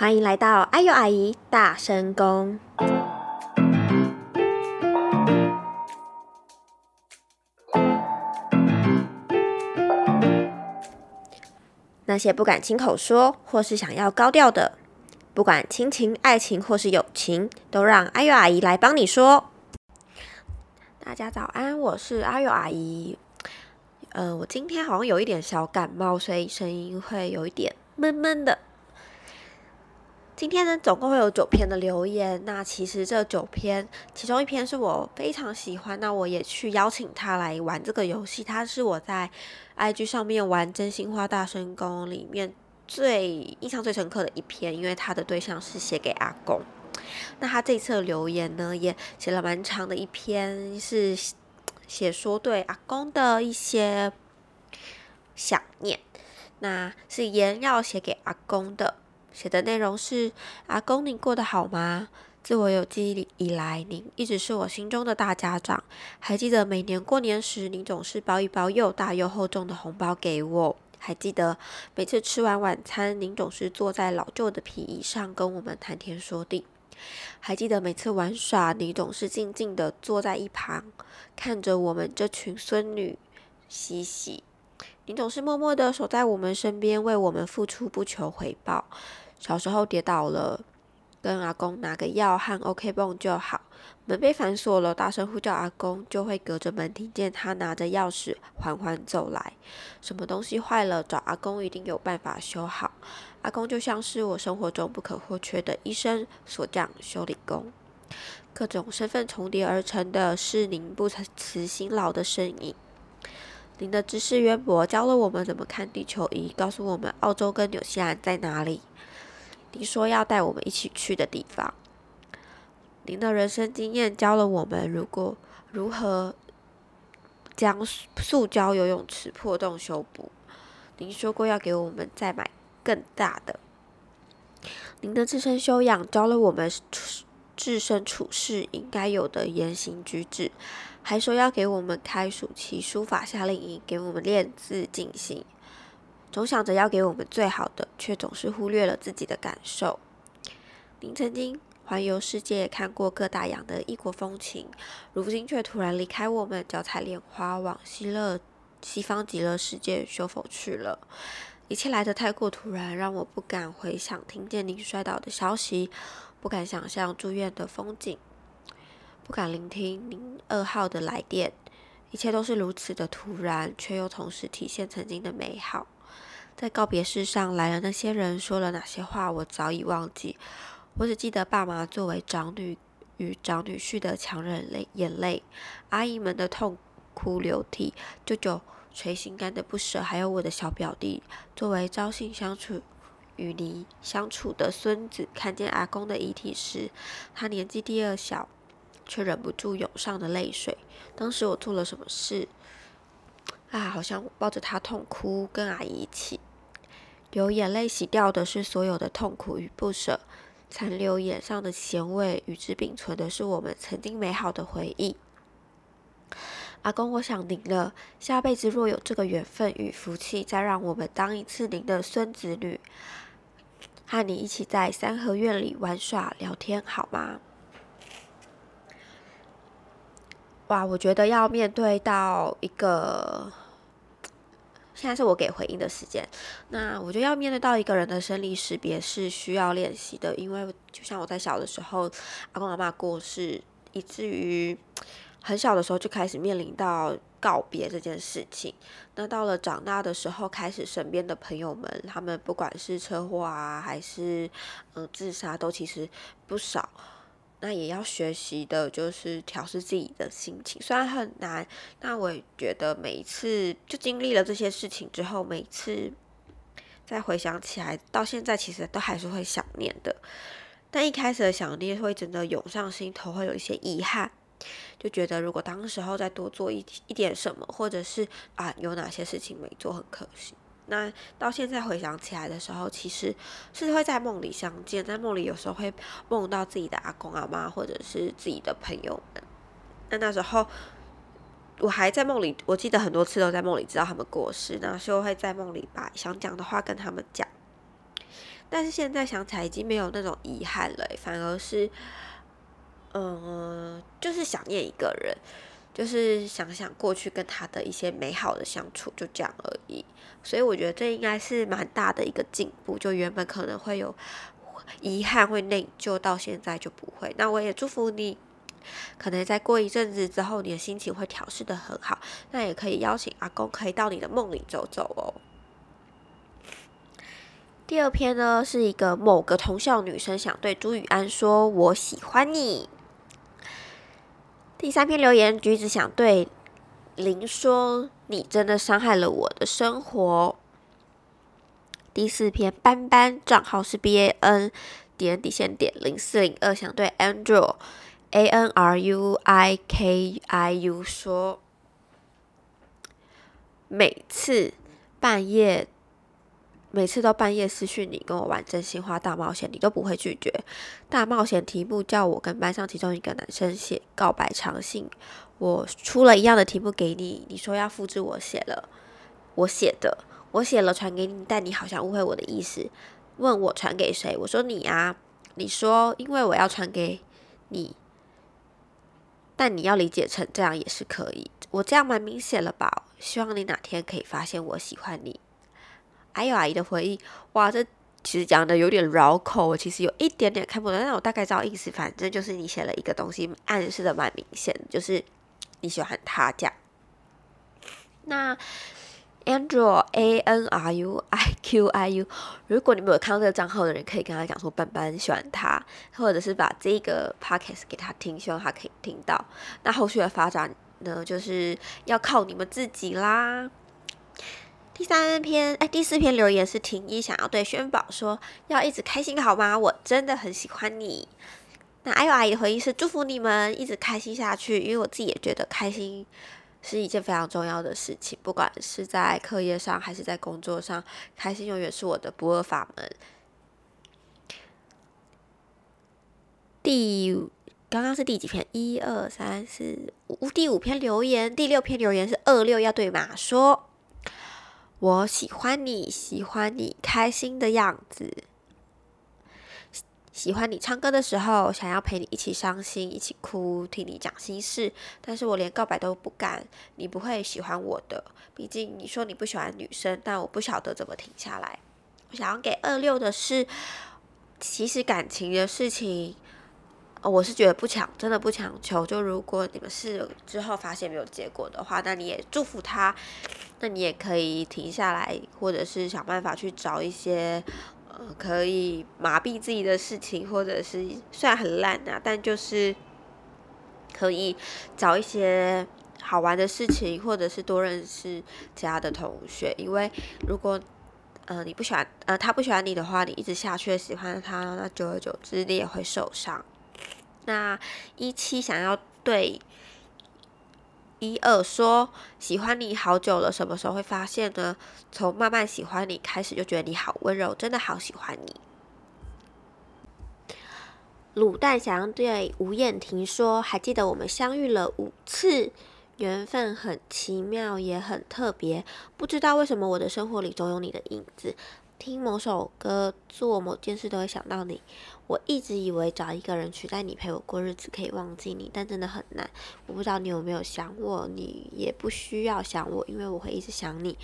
欢迎来到阿尤阿姨大声公。那些不敢亲口说，或是想要高调的，不管亲情、爱情或是友情，都让阿尤阿姨来帮你说。大家早安，我是阿尤阿姨。呃，我今天好像有一点小感冒，所以声音会有一点闷闷的。今天呢，总共会有九篇的留言。那其实这九篇，其中一篇是我非常喜欢，那我也去邀请他来玩这个游戏。他是我在 IG 上面玩真心话大声公里面最印象最深刻的一篇，因为他的对象是写给阿公。那他这次留言呢，也写了蛮长的一篇，是。写说对阿公的一些想念，那是言要写给阿公的。写的内容是：阿公，你过得好吗？自我有记忆以来，您一直是我心中的大家长。还记得每年过年时，您总是包一包又大又厚重的红包给我。还记得每次吃完晚餐，您总是坐在老旧的皮椅上跟我们谈天说地。还记得每次玩耍，你总是静静的坐在一旁，看着我们这群孙女嬉戏。你总是默默的守在我们身边，为我们付出，不求回报。小时候跌倒了。跟阿公拿个药和 OK 泵就好。门被反锁了，大声呼叫阿公，就会隔着门听见他拿着钥匙缓缓走来。什么东西坏了，找阿公一定有办法修好。阿公就像是我生活中不可或缺的医生、锁匠、修理工，各种身份重叠而成的是您不辞辛劳的身影。您的知识渊博，教了我们怎么看地球仪，告诉我们澳洲跟纽西兰在哪里。您说要带我们一起去的地方。您的人生经验教了我们，如果如何将塑塑胶游泳池破洞修补。您说过要给我们再买更大的。您的自身修养教了我们处置身处事应该有的言行举止，还说要给我们开暑期书法夏令营，给我们练字静心。总想着要给我们最好的，却总是忽略了自己的感受。您曾经环游世界，看过各大洋的异国风情，如今却突然离开我们，脚踩莲花往西乐西方极乐世界修否去了？一切来得太过突然，让我不敢回想听见您摔倒的消息，不敢想象住院的风景，不敢聆听您噩耗的来电。一切都是如此的突然，却又同时体现曾经的美好。在告别式上来了那些人说了哪些话，我早已忘记。我只记得爸妈作为长女与长女婿的强忍泪眼泪，阿姨们的痛哭流涕，舅舅捶心肝的不舍，还有我的小表弟作为朝夕相处与你相处的孙子，看见阿公的遗体时，他年纪第二小，却忍不住涌上了泪水。当时我做了什么事？啊，好像抱着他痛哭，跟阿姨一起。流眼泪洗掉的是所有的痛苦与不舍，残留眼上的咸味，与之并存的是我们曾经美好的回忆。阿公，我想您了，下辈子若有这个缘分与福气，再让我们当一次您的孙子女，和你一起在三合院里玩耍聊天，好吗？哇，我觉得要面对到一个。现在是我给回应的时间，那我觉得要面对到一个人的生离识别是需要练习的，因为就像我在小的时候，阿公阿妈过世，以至于很小的时候就开始面临到告别这件事情。那到了长大的时候，开始身边的朋友们，他们不管是车祸啊，还是嗯自杀，都其实不少。那也要学习的，就是调试自己的心情，虽然很难，但我也觉得每一次就经历了这些事情之后，每次再回想起来，到现在其实都还是会想念的。但一开始的想念会真的涌上心头，会有一些遗憾，就觉得如果当时候再多做一一点什么，或者是啊有哪些事情没做，很可惜。那到现在回想起来的时候，其实是会在梦里相见，在梦里有时候会梦到自己的阿公阿妈，或者是自己的朋友们。那那时候我还在梦里，我记得很多次都在梦里知道他们过世，那时候会在梦里把想讲的话跟他们讲。但是现在想起来已经没有那种遗憾了，反而是，嗯，就是想念一个人，就是想想过去跟他的一些美好的相处，就这样而已。所以我觉得这应该是蛮大的一个进步，就原本可能会有遗憾、会内疚，到现在就不会。那我也祝福你。可能再过一阵子之后，你的心情会调试的很好，那也可以邀请阿公可以到你的梦里走走哦。第二篇呢，是一个某个同校女生想对朱雨安说“我喜欢你”。第三篇留言，橘子想对林说“你真的伤害了我的生活”。第四篇，班班账号是 B A N 点底线点零四零二，想对 Andrew。A N R U I K I U 说，每次半夜，每次都半夜私讯你跟我玩真心话大冒险，你都不会拒绝。大冒险题目叫我跟班上其中一个男生写告白长信，我出了一样的题目给你，你说要复制我写了，我写的，我写了传给你，但你好像误会我的意思，问我传给谁？我说你啊，你说因为我要传给你。但你要理解成这样也是可以，我这样蛮明显了吧？希望你哪天可以发现我喜欢你。还有阿姨的回忆，哇，这其实讲的有点绕口，我其实有一点点看不懂，但我大概知道意思。反正就是你写了一个东西，暗示的蛮明显，就是你喜欢他这样。那。Andrew A N R U I Q I U，如果你没有看到这个账号的人，可以跟他讲说，班班喜欢他，或者是把这个 podcast 给他听，希望他可以听到。那后续的发展呢，就是要靠你们自己啦。第三篇，哎，第四篇留言是婷一想要对轩宝说，要一直开心好吗？我真的很喜欢你。那阿友阿姨的回应是祝福你们一直开心下去，因为我自己也觉得开心。是一件非常重要的事情，不管是在课业上还是在工作上，开心永远是我的不二法门。第刚刚是第几篇？一二三四五，第五篇留言，第六篇留言是二六要对马说：“我喜欢你，喜欢你开心的样子。”喜欢你唱歌的时候，想要陪你一起伤心、一起哭，听你讲心事。但是我连告白都不敢，你不会喜欢我的。毕竟你说你不喜欢女生，但我不晓得怎么停下来。我想要给二六的是，其实感情的事情，我是觉得不强，真的不强求。就如果你们是之后发现没有结果的话，那你也祝福他，那你也可以停下来，或者是想办法去找一些。呃可以麻痹自己的事情，或者是虽然很烂啊，但就是可以找一些好玩的事情，或者是多认识其他的同学。因为如果呃你不喜欢呃他不喜欢你的话，你一直下去喜欢他，那久而久之你也会受伤。那一期想要对。一二说喜欢你好久了，什么时候会发现呢？从慢慢喜欢你开始，就觉得你好温柔，真的好喜欢你。卤蛋想要对吴燕婷说：“还记得我们相遇了五次，缘分很奇妙，也很特别。不知道为什么我的生活里总有你的影子。”听某首歌，做某件事都会想到你。我一直以为找一个人取代你陪我过日子可以忘记你，但真的很难。我不知道你有没有想我，你也不需要想我，因为我会一直想你。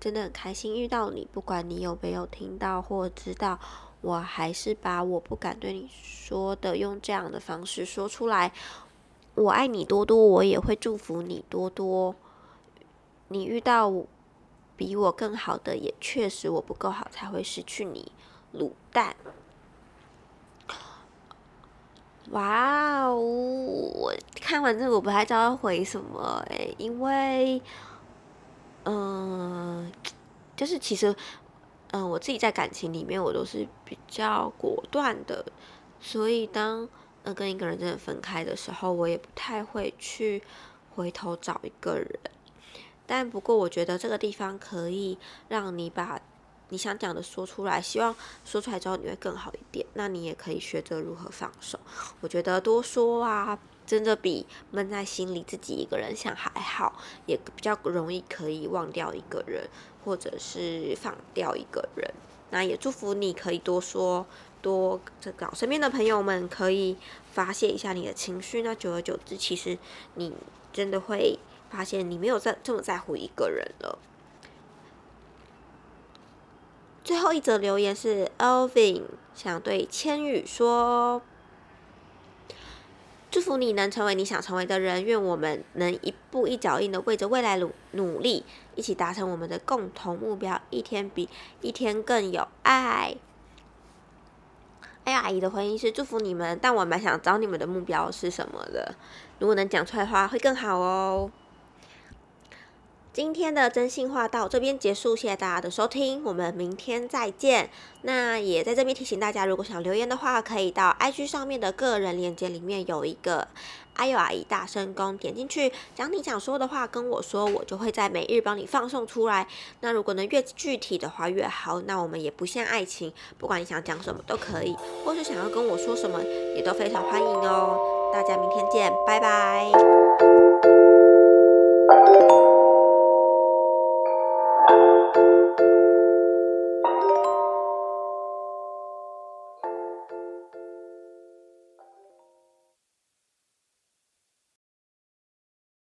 真的很开心遇到你，不管你有没有听到或知道，我还是把我不敢对你说的用这样的方式说出来。我爱你多多，我也会祝福你多多。你遇到我。比我更好的，也确实我不够好，才会失去你，卤蛋。哇哦！我看完这个，我不太知道回什么诶，因为，嗯，就是其实，嗯，我自己在感情里面，我都是比较果断的，所以当呃跟一个人真的分开的时候，我也不太会去回头找一个人。但不过，我觉得这个地方可以让你把你想讲的说出来，希望说出来之后你会更好一点。那你也可以学着如何放手。我觉得多说啊，真的比闷在心里自己一个人想还好，也比较容易可以忘掉一个人，或者是放掉一个人。那也祝福你可以多说，多这个身边的朋友们可以发泄一下你的情绪。那久而久之，其实你真的会发现你没有在这么在乎一个人了。最后一则留言是 Elvin 想对千羽说：“祝福你能成为你想成为的人，愿我们能一步一脚印的为着未来努努力，一起达成我们的共同目标，一天比一天更有爱。”哎呀，阿姨的回应是祝福你们，但我蛮想找你们的目标是什么的，如果能讲出来的话会更好哦。今天的真心话到这边结束，谢谢大家的收听，我们明天再见。那也在这边提醒大家，如果想留言的话，可以到 IG 上面的个人链接里面有一个阿尤阿姨大声公，点进去讲你想说的话跟我说，我就会在每日帮你放送出来。那如果能越具体的话越好，那我们也不限爱情，不管你想讲什么都可以，或是想要跟我说什么，也都非常欢迎哦。大家明天见，拜拜。